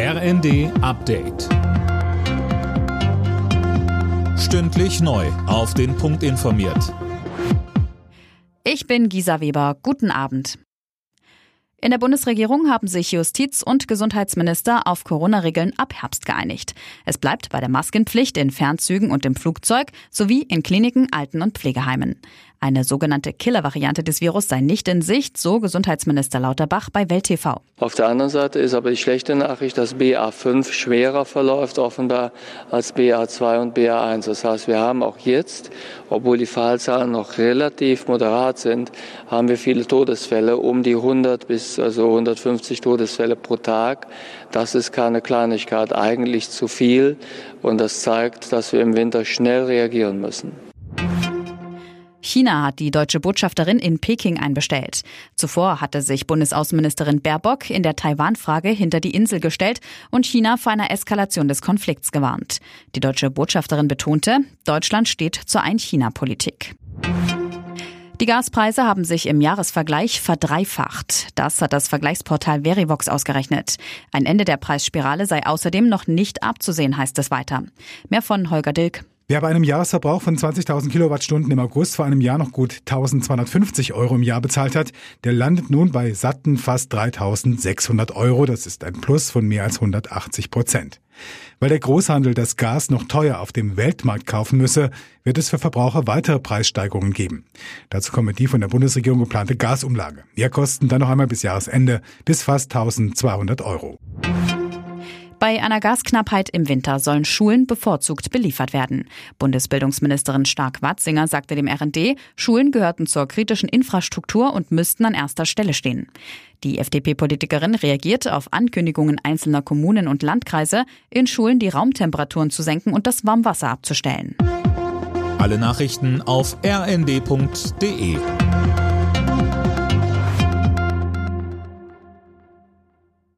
RND Update. Stündlich neu. Auf den Punkt informiert. Ich bin Gisa Weber. Guten Abend. In der Bundesregierung haben sich Justiz- und Gesundheitsminister auf Corona-Regeln ab Herbst geeinigt. Es bleibt bei der Maskenpflicht in Fernzügen und im Flugzeug sowie in Kliniken, Alten- und Pflegeheimen. Eine sogenannte Killer-Variante des Virus sei nicht in Sicht, so Gesundheitsminister Lauterbach bei Welt TV. Auf der anderen Seite ist aber die schlechte Nachricht, dass BA5 schwerer verläuft offenbar als BA2 und BA1. Das heißt, wir haben auch jetzt, obwohl die Fallzahlen noch relativ moderat sind, haben wir viele Todesfälle, um die 100 bis also 150 Todesfälle pro Tag. Das ist keine Kleinigkeit, eigentlich zu viel und das zeigt, dass wir im Winter schnell reagieren müssen. China hat die deutsche Botschafterin in Peking einbestellt. Zuvor hatte sich Bundesaußenministerin Baerbock in der Taiwan-Frage hinter die Insel gestellt und China vor einer Eskalation des Konflikts gewarnt. Die deutsche Botschafterin betonte, Deutschland steht zur Ein-China-Politik. Die Gaspreise haben sich im Jahresvergleich verdreifacht. Das hat das Vergleichsportal Verivox ausgerechnet. Ein Ende der Preisspirale sei außerdem noch nicht abzusehen, heißt es weiter. Mehr von Holger Dilk. Wer bei einem Jahresverbrauch von 20.000 Kilowattstunden im August vor einem Jahr noch gut 1.250 Euro im Jahr bezahlt hat, der landet nun bei satten fast 3.600 Euro. Das ist ein Plus von mehr als 180 Prozent. Weil der Großhandel das Gas noch teuer auf dem Weltmarkt kaufen müsse, wird es für Verbraucher weitere Preissteigerungen geben. Dazu kommen die von der Bundesregierung geplante Gasumlage. Mehr kosten dann noch einmal bis Jahresende bis fast 1.200 Euro. Bei einer Gasknappheit im Winter sollen Schulen bevorzugt beliefert werden. Bundesbildungsministerin Stark-Watzinger sagte dem RND, Schulen gehörten zur kritischen Infrastruktur und müssten an erster Stelle stehen. Die FDP-Politikerin reagiert auf Ankündigungen einzelner Kommunen und Landkreise, in Schulen die Raumtemperaturen zu senken und das Warmwasser abzustellen. Alle Nachrichten auf rnd.de